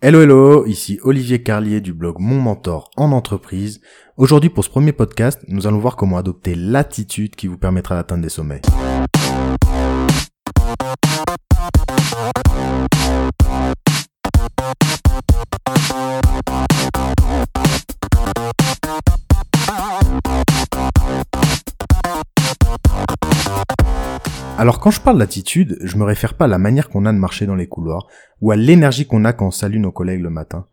Hello hello, ici Olivier Carlier du blog Mon Mentor en entreprise. Aujourd'hui pour ce premier podcast, nous allons voir comment adopter l'attitude qui vous permettra d'atteindre des sommets. Alors quand je parle d'attitude, je me réfère pas à la manière qu'on a de marcher dans les couloirs, ou à l'énergie qu'on a quand on salue nos collègues le matin.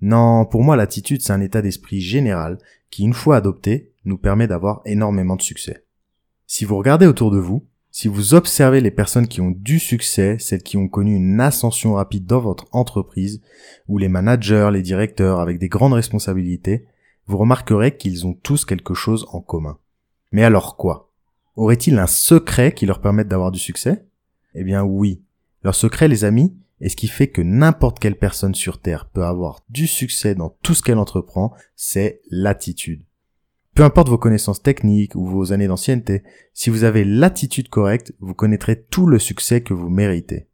Non, pour moi l'attitude c'est un état d'esprit général qui, une fois adopté, nous permet d'avoir énormément de succès. Si vous regardez autour de vous, si vous observez les personnes qui ont du succès, celles qui ont connu une ascension rapide dans votre entreprise, ou les managers, les directeurs avec des grandes responsabilités, vous remarquerez qu'ils ont tous quelque chose en commun. Mais alors quoi? Aurait-il un secret qui leur permette d'avoir du succès? Eh bien oui. Leur secret, les amis, est ce qui fait que n'importe quelle personne sur Terre peut avoir du succès dans tout ce qu'elle entreprend, c'est l'attitude. Peu importe vos connaissances techniques ou vos années d'ancienneté, si vous avez l'attitude correcte, vous connaîtrez tout le succès que vous méritez.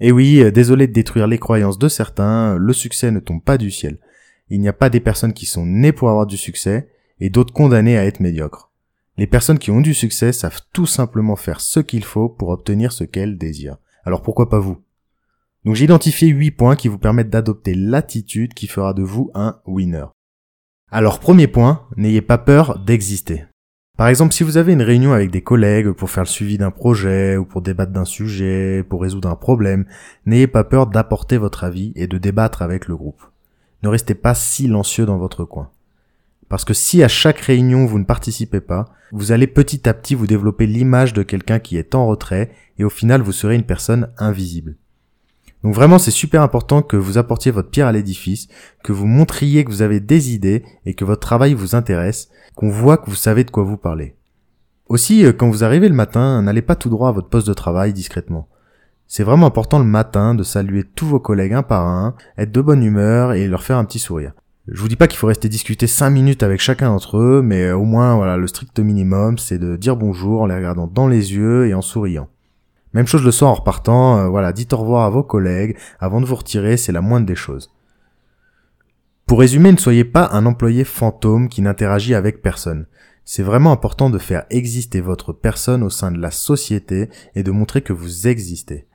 Et oui, euh, désolé de détruire les croyances de certains, le succès ne tombe pas du ciel. Il n'y a pas des personnes qui sont nées pour avoir du succès et d'autres condamnées à être médiocres. Les personnes qui ont du succès savent tout simplement faire ce qu'il faut pour obtenir ce qu'elles désirent. Alors pourquoi pas vous? Donc j'ai identifié 8 points qui vous permettent d'adopter l'attitude qui fera de vous un winner. Alors premier point, n'ayez pas peur d'exister. Par exemple, si vous avez une réunion avec des collègues pour faire le suivi d'un projet ou pour débattre d'un sujet, pour résoudre un problème, n'ayez pas peur d'apporter votre avis et de débattre avec le groupe. Ne restez pas silencieux dans votre coin. Parce que si à chaque réunion vous ne participez pas, vous allez petit à petit vous développer l'image de quelqu'un qui est en retrait et au final vous serez une personne invisible. Donc vraiment c'est super important que vous apportiez votre pierre à l'édifice, que vous montriez que vous avez des idées et que votre travail vous intéresse, qu'on voit que vous savez de quoi vous parlez. Aussi, euh, quand vous arrivez le matin, n'allez pas tout droit à votre poste de travail discrètement. C'est vraiment important le matin de saluer tous vos collègues un par un, être de bonne humeur et leur faire un petit sourire. Je vous dis pas qu'il faut rester discuter 5 minutes avec chacun d'entre eux, mais au moins voilà, le strict minimum, c'est de dire bonjour en les regardant dans les yeux et en souriant. Même chose le soir en repartant, euh, voilà, dites au revoir à vos collègues avant de vous retirer, c'est la moindre des choses. Pour résumer, ne soyez pas un employé fantôme qui n'interagit avec personne. C'est vraiment important de faire exister votre personne au sein de la société et de montrer que vous existez.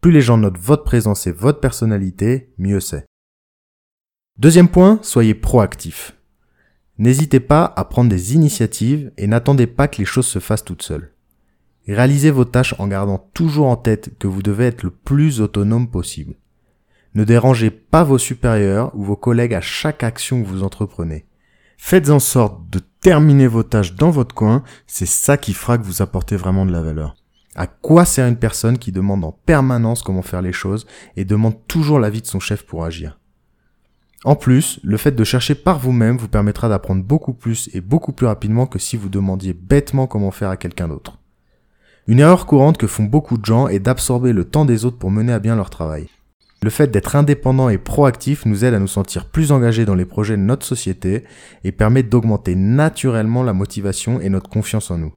Plus les gens notent votre présence et votre personnalité, mieux c'est. Deuxième point, soyez proactif. N'hésitez pas à prendre des initiatives et n'attendez pas que les choses se fassent toutes seules. Réalisez vos tâches en gardant toujours en tête que vous devez être le plus autonome possible. Ne dérangez pas vos supérieurs ou vos collègues à chaque action que vous entreprenez. Faites en sorte de terminer vos tâches dans votre coin, c'est ça qui fera que vous apportez vraiment de la valeur. À quoi sert une personne qui demande en permanence comment faire les choses et demande toujours l'avis de son chef pour agir? En plus, le fait de chercher par vous-même vous permettra d'apprendre beaucoup plus et beaucoup plus rapidement que si vous demandiez bêtement comment faire à quelqu'un d'autre. Une erreur courante que font beaucoup de gens est d'absorber le temps des autres pour mener à bien leur travail. Le fait d'être indépendant et proactif nous aide à nous sentir plus engagés dans les projets de notre société et permet d'augmenter naturellement la motivation et notre confiance en nous.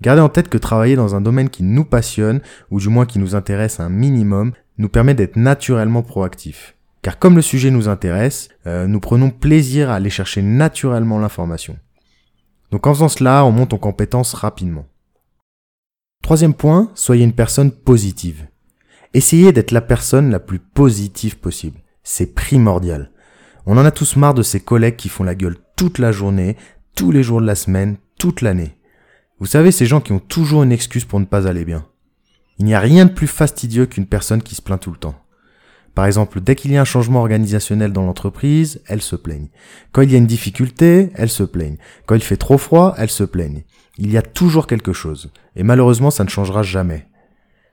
Gardez en tête que travailler dans un domaine qui nous passionne, ou du moins qui nous intéresse un minimum, nous permet d'être naturellement proactif. Car comme le sujet nous intéresse, euh, nous prenons plaisir à aller chercher naturellement l'information. Donc en faisant cela, on monte en compétence rapidement. Troisième point, soyez une personne positive. Essayez d'être la personne la plus positive possible. C'est primordial. On en a tous marre de ces collègues qui font la gueule toute la journée, tous les jours de la semaine, toute l'année. Vous savez, ces gens qui ont toujours une excuse pour ne pas aller bien. Il n'y a rien de plus fastidieux qu'une personne qui se plaint tout le temps. Par exemple, dès qu'il y a un changement organisationnel dans l'entreprise, elles se plaignent. Quand il y a une difficulté, elles se plaignent. Quand il fait trop froid, elles se plaignent. Il y a toujours quelque chose. Et malheureusement, ça ne changera jamais.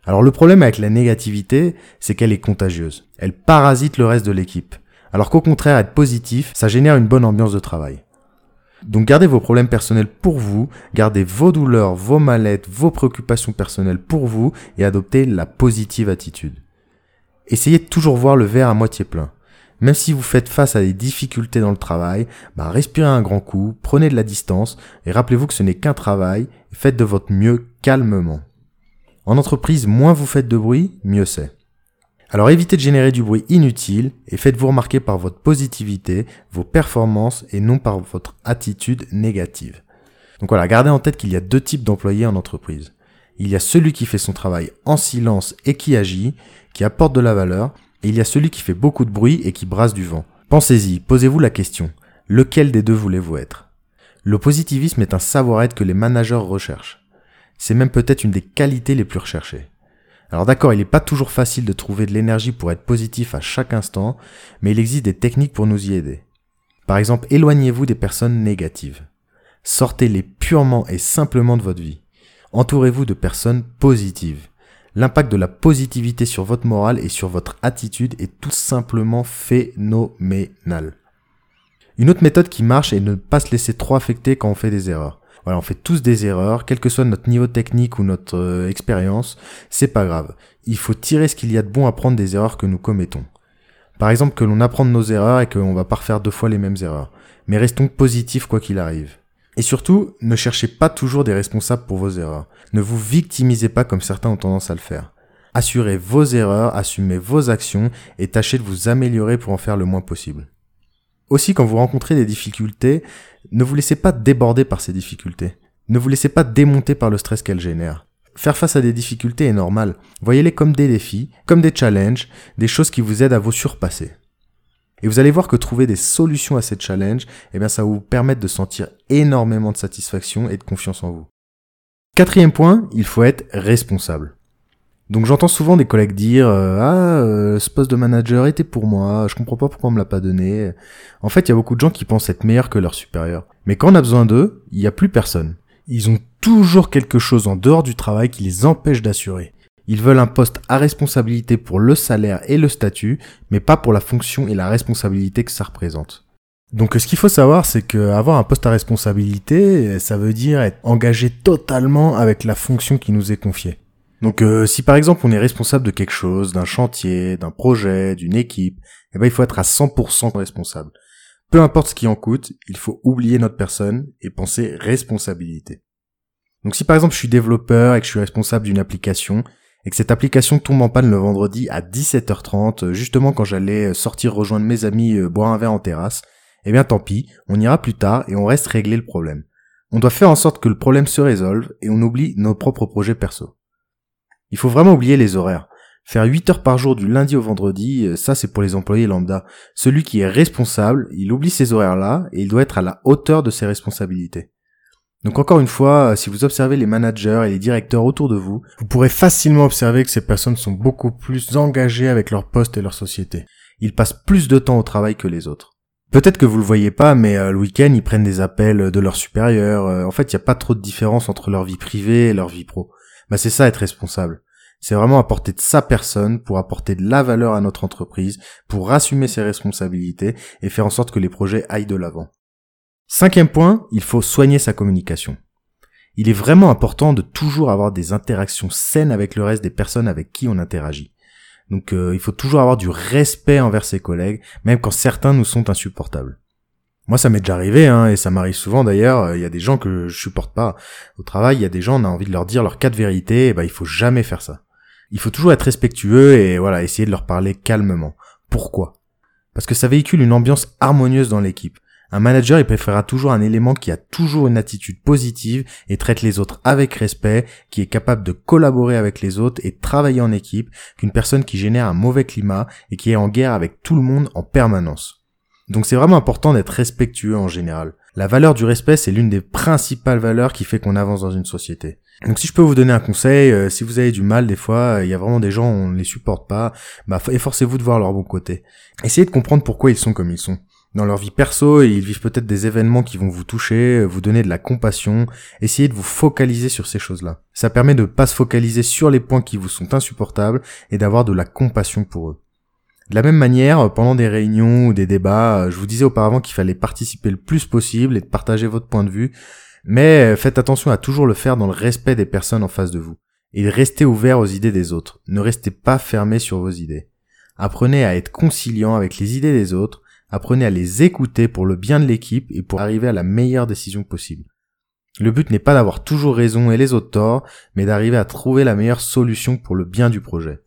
Alors le problème avec la négativité, c'est qu'elle est contagieuse. Elle parasite le reste de l'équipe. Alors qu'au contraire, être positif, ça génère une bonne ambiance de travail. Donc gardez vos problèmes personnels pour vous, gardez vos douleurs, vos mallettes, vos préoccupations personnelles pour vous et adoptez la positive attitude. Essayez de toujours voir le verre à moitié plein. Même si vous faites face à des difficultés dans le travail, bah respirez un grand coup, prenez de la distance et rappelez-vous que ce n'est qu'un travail, faites de votre mieux calmement. En entreprise, moins vous faites de bruit, mieux c'est. Alors évitez de générer du bruit inutile et faites-vous remarquer par votre positivité, vos performances et non par votre attitude négative. Donc voilà, gardez en tête qu'il y a deux types d'employés en entreprise. Il y a celui qui fait son travail en silence et qui agit, qui apporte de la valeur, et il y a celui qui fait beaucoup de bruit et qui brasse du vent. Pensez-y, posez-vous la question. Lequel des deux voulez-vous être? Le positivisme est un savoir-être que les managers recherchent. C'est même peut-être une des qualités les plus recherchées. Alors d'accord, il n'est pas toujours facile de trouver de l'énergie pour être positif à chaque instant, mais il existe des techniques pour nous y aider. Par exemple, éloignez-vous des personnes négatives. Sortez-les purement et simplement de votre vie. Entourez-vous de personnes positives. L'impact de la positivité sur votre morale et sur votre attitude est tout simplement phénoménal. Une autre méthode qui marche est de ne pas se laisser trop affecter quand on fait des erreurs. Voilà, on fait tous des erreurs, quel que soit notre niveau technique ou notre euh, expérience, c'est pas grave. Il faut tirer ce qu'il y a de bon à prendre des erreurs que nous commettons. Par exemple, que l'on apprend de nos erreurs et qu'on va pas refaire deux fois les mêmes erreurs. Mais restons positifs quoi qu'il arrive. Et surtout, ne cherchez pas toujours des responsables pour vos erreurs. Ne vous victimisez pas comme certains ont tendance à le faire. Assurez vos erreurs, assumez vos actions et tâchez de vous améliorer pour en faire le moins possible. Aussi, quand vous rencontrez des difficultés, ne vous laissez pas déborder par ces difficultés. Ne vous laissez pas démonter par le stress qu'elles génèrent. Faire face à des difficultés est normal. Voyez-les comme des défis, comme des challenges, des choses qui vous aident à vous surpasser. Et vous allez voir que trouver des solutions à ces challenges, eh bien, ça va vous permettre de sentir énormément de satisfaction et de confiance en vous. Quatrième point, il faut être responsable. Donc j'entends souvent des collègues dire euh, ah euh, ce poste de manager était pour moi, je comprends pas pourquoi on me l'a pas donné. En fait, il y a beaucoup de gens qui pensent être meilleurs que leurs supérieurs. Mais quand on a besoin d'eux, il n'y a plus personne. Ils ont toujours quelque chose en dehors du travail qui les empêche d'assurer. Ils veulent un poste à responsabilité pour le salaire et le statut, mais pas pour la fonction et la responsabilité que ça représente. Donc ce qu'il faut savoir, c'est qu'avoir un poste à responsabilité, ça veut dire être engagé totalement avec la fonction qui nous est confiée. Donc euh, si par exemple on est responsable de quelque chose, d'un chantier, d'un projet, d'une équipe, eh ben il faut être à 100% responsable. Peu importe ce qui en coûte, il faut oublier notre personne et penser responsabilité. Donc si par exemple je suis développeur et que je suis responsable d'une application, et que cette application tombe en panne le vendredi à 17h30, justement quand j'allais sortir rejoindre mes amis euh, boire un verre en terrasse, eh bien tant pis, on ira plus tard et on reste régler le problème. On doit faire en sorte que le problème se résolve et on oublie nos propres projets perso. Il faut vraiment oublier les horaires. Faire 8 heures par jour du lundi au vendredi, euh, ça c'est pour les employés lambda. Celui qui est responsable, il oublie ces horaires-là et il doit être à la hauteur de ses responsabilités. Donc encore une fois, si vous observez les managers et les directeurs autour de vous, vous pourrez facilement observer que ces personnes sont beaucoup plus engagées avec leur poste et leur société. Ils passent plus de temps au travail que les autres. Peut-être que vous le voyez pas, mais euh, le week-end, ils prennent des appels de leurs supérieurs. Euh, en fait, il n'y a pas trop de différence entre leur vie privée et leur vie pro. Bah, c'est ça être responsable. C'est vraiment apporter de sa personne pour apporter de la valeur à notre entreprise, pour assumer ses responsabilités et faire en sorte que les projets aillent de l'avant. Cinquième point, il faut soigner sa communication. Il est vraiment important de toujours avoir des interactions saines avec le reste des personnes avec qui on interagit. Donc euh, il faut toujours avoir du respect envers ses collègues, même quand certains nous sont insupportables. Moi, ça m'est déjà arrivé, hein, et ça m'arrive souvent d'ailleurs. Il y a des gens que je supporte pas au travail. Il y a des gens, on a envie de leur dire leur cas de vérité. Et ben, il faut jamais faire ça. Il faut toujours être respectueux et voilà, essayer de leur parler calmement. Pourquoi? Parce que ça véhicule une ambiance harmonieuse dans l'équipe. Un manager, il préférera toujours un élément qui a toujours une attitude positive et traite les autres avec respect, qui est capable de collaborer avec les autres et travailler en équipe, qu'une personne qui génère un mauvais climat et qui est en guerre avec tout le monde en permanence. Donc c'est vraiment important d'être respectueux en général. La valeur du respect, c'est l'une des principales valeurs qui fait qu'on avance dans une société. Donc si je peux vous donner un conseil, euh, si vous avez du mal des fois, il y a vraiment des gens on ne les supporte pas, bah efforcez-vous de voir leur bon côté. Essayez de comprendre pourquoi ils sont comme ils sont dans leur vie perso ils vivent peut-être des événements qui vont vous toucher, vous donner de la compassion, essayez de vous focaliser sur ces choses-là. Ça permet de ne pas se focaliser sur les points qui vous sont insupportables et d'avoir de la compassion pour eux. De la même manière, pendant des réunions ou des débats, je vous disais auparavant qu'il fallait participer le plus possible et de partager votre point de vue, mais faites attention à toujours le faire dans le respect des personnes en face de vous. Et restez ouvert aux idées des autres. Ne restez pas fermé sur vos idées. Apprenez à être conciliant avec les idées des autres, Apprenez à les écouter pour le bien de l'équipe et pour arriver à la meilleure décision possible. Le but n'est pas d'avoir toujours raison et les autres torts, mais d'arriver à trouver la meilleure solution pour le bien du projet.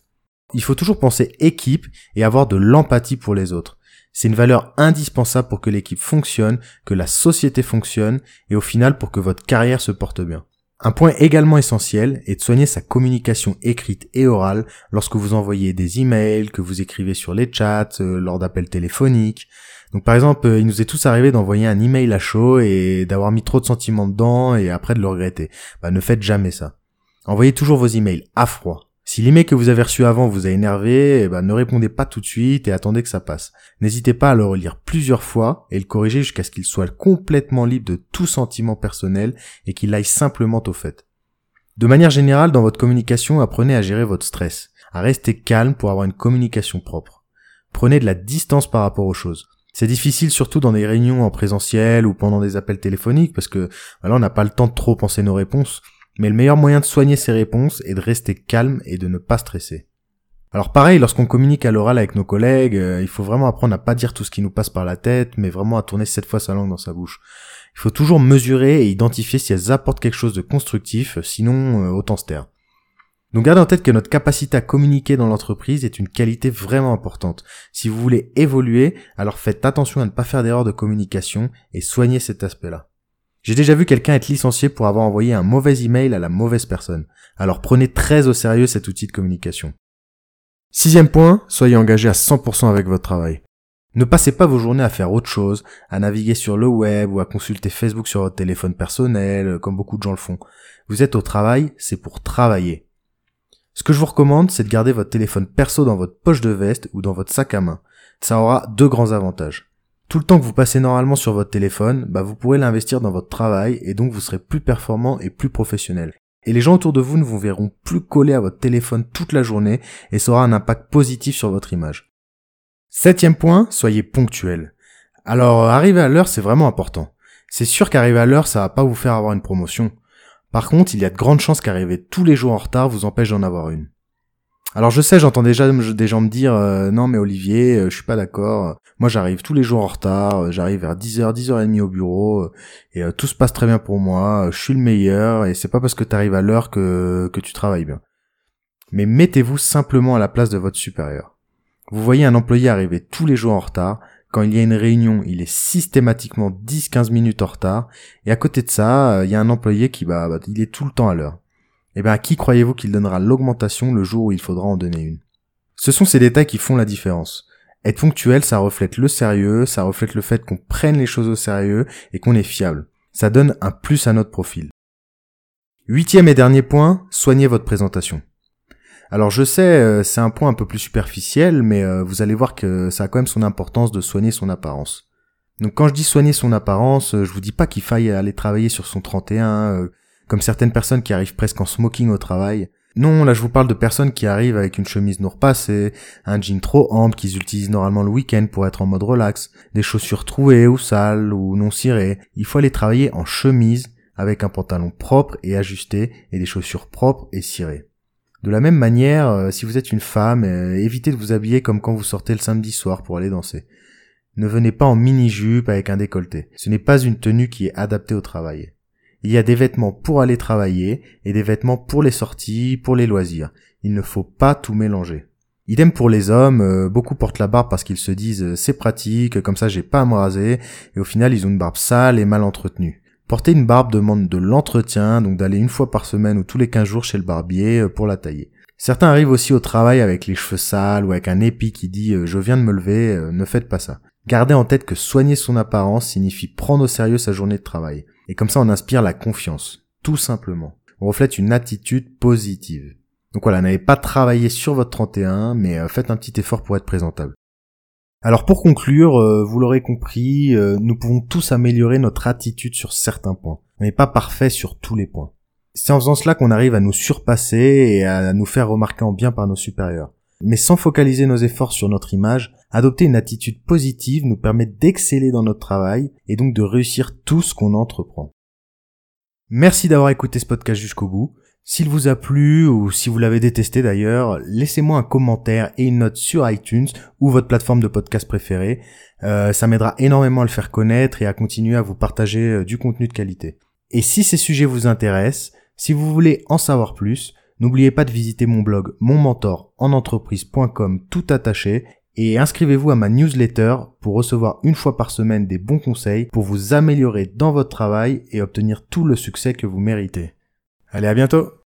Il faut toujours penser équipe et avoir de l'empathie pour les autres. C'est une valeur indispensable pour que l'équipe fonctionne, que la société fonctionne et au final pour que votre carrière se porte bien. Un point également essentiel est de soigner sa communication écrite et orale lorsque vous envoyez des emails, que vous écrivez sur les chats, euh, lors d'appels téléphoniques. Donc par exemple, euh, il nous est tous arrivé d'envoyer un email à chaud et d'avoir mis trop de sentiments dedans et après de le regretter. Bah ne faites jamais ça. Envoyez toujours vos emails à froid. Si l'email que vous avez reçu avant vous a énervé, eh ben, ne répondez pas tout de suite et attendez que ça passe. N'hésitez pas à le relire plusieurs fois et le corriger jusqu'à ce qu'il soit complètement libre de tout sentiment personnel et qu'il aille simplement au fait. De manière générale, dans votre communication, apprenez à gérer votre stress, à rester calme pour avoir une communication propre. Prenez de la distance par rapport aux choses. C'est difficile surtout dans des réunions en présentiel ou pendant des appels téléphoniques parce que voilà, on n'a pas le temps de trop penser nos réponses mais le meilleur moyen de soigner ces réponses est de rester calme et de ne pas stresser. Alors pareil, lorsqu'on communique à l'oral avec nos collègues, euh, il faut vraiment apprendre à pas dire tout ce qui nous passe par la tête, mais vraiment à tourner cette fois sa langue dans sa bouche. Il faut toujours mesurer et identifier si elles apportent quelque chose de constructif, sinon euh, autant se taire. Donc gardez en tête que notre capacité à communiquer dans l'entreprise est une qualité vraiment importante. Si vous voulez évoluer, alors faites attention à ne pas faire d'erreur de communication et soignez cet aspect-là. J'ai déjà vu quelqu'un être licencié pour avoir envoyé un mauvais email à la mauvaise personne. Alors prenez très au sérieux cet outil de communication. Sixième point, soyez engagé à 100% avec votre travail. Ne passez pas vos journées à faire autre chose, à naviguer sur le web ou à consulter Facebook sur votre téléphone personnel, comme beaucoup de gens le font. Vous êtes au travail, c'est pour travailler. Ce que je vous recommande, c'est de garder votre téléphone perso dans votre poche de veste ou dans votre sac à main. Ça aura deux grands avantages. Tout le temps que vous passez normalement sur votre téléphone, bah vous pourrez l'investir dans votre travail et donc vous serez plus performant et plus professionnel. Et les gens autour de vous ne vous verront plus collés à votre téléphone toute la journée et ça aura un impact positif sur votre image. Septième point, soyez ponctuel. Alors, arriver à l'heure, c'est vraiment important. C'est sûr qu'arriver à l'heure, ça va pas vous faire avoir une promotion. Par contre, il y a de grandes chances qu'arriver tous les jours en retard vous empêche d'en avoir une. Alors je sais, j'entends déjà des gens me dire euh, non mais Olivier, euh, je suis pas d'accord. Moi j'arrive tous les jours en retard, euh, j'arrive vers 10h, 10h30 au bureau et tout se passe très bien pour moi, je suis le meilleur et c'est pas parce que tu arrives à l'heure que que tu travailles bien. Mais mettez-vous simplement à la place de votre supérieur. Vous voyez un employé arriver tous les jours en retard, quand il y a une réunion, il est systématiquement 10-15 minutes en retard et à côté de ça, il y a un employé qui bah, bah il est tout le temps à l'heure. Eh bien, à qui croyez-vous qu'il donnera l'augmentation le jour où il faudra en donner une? Ce sont ces détails qui font la différence. Être ponctuel, ça reflète le sérieux, ça reflète le fait qu'on prenne les choses au sérieux et qu'on est fiable. Ça donne un plus à notre profil. Huitième et dernier point, soignez votre présentation. Alors je sais, euh, c'est un point un peu plus superficiel, mais euh, vous allez voir que ça a quand même son importance de soigner son apparence. Donc quand je dis soigner son apparence, euh, je vous dis pas qu'il faille aller travailler sur son 31, comme certaines personnes qui arrivent presque en smoking au travail. Non, là je vous parle de personnes qui arrivent avec une chemise non repassée, un jean trop ample qu'ils utilisent normalement le week-end pour être en mode relax, des chaussures trouées ou sales ou non cirées. Il faut aller travailler en chemise avec un pantalon propre et ajusté et des chaussures propres et cirées. De la même manière, euh, si vous êtes une femme, euh, évitez de vous habiller comme quand vous sortez le samedi soir pour aller danser. Ne venez pas en mini-jupe avec un décolleté. Ce n'est pas une tenue qui est adaptée au travail. Il y a des vêtements pour aller travailler et des vêtements pour les sorties, pour les loisirs. Il ne faut pas tout mélanger. Idem pour les hommes, euh, beaucoup portent la barbe parce qu'ils se disent euh, c'est pratique, comme ça j'ai pas à me raser, et au final ils ont une barbe sale et mal entretenue. Porter une barbe demande de l'entretien, donc d'aller une fois par semaine ou tous les 15 jours chez le barbier euh, pour la tailler. Certains arrivent aussi au travail avec les cheveux sales ou avec un épi qui dit je viens de me lever, ne faites pas ça. Gardez en tête que soigner son apparence signifie prendre au sérieux sa journée de travail. Et comme ça, on inspire la confiance, tout simplement. On reflète une attitude positive. Donc voilà, n'allez pas travailler sur votre 31, mais euh, faites un petit effort pour être présentable. Alors pour conclure, euh, vous l'aurez compris, euh, nous pouvons tous améliorer notre attitude sur certains points. On n'est pas parfait sur tous les points. C'est en faisant cela qu'on arrive à nous surpasser et à nous faire remarquer en bien par nos supérieurs. Mais sans focaliser nos efforts sur notre image, adopter une attitude positive nous permet d'exceller dans notre travail et donc de réussir tout ce qu'on entreprend. Merci d'avoir écouté ce podcast jusqu'au bout. S'il vous a plu ou si vous l'avez détesté d'ailleurs, laissez-moi un commentaire et une note sur iTunes ou votre plateforme de podcast préférée. Euh, ça m'aidera énormément à le faire connaître et à continuer à vous partager euh, du contenu de qualité. Et si ces sujets vous intéressent, si vous voulez en savoir plus, N'oubliez pas de visiter mon blog monmentorenentreprise.com tout attaché et inscrivez-vous à ma newsletter pour recevoir une fois par semaine des bons conseils pour vous améliorer dans votre travail et obtenir tout le succès que vous méritez. Allez, à bientôt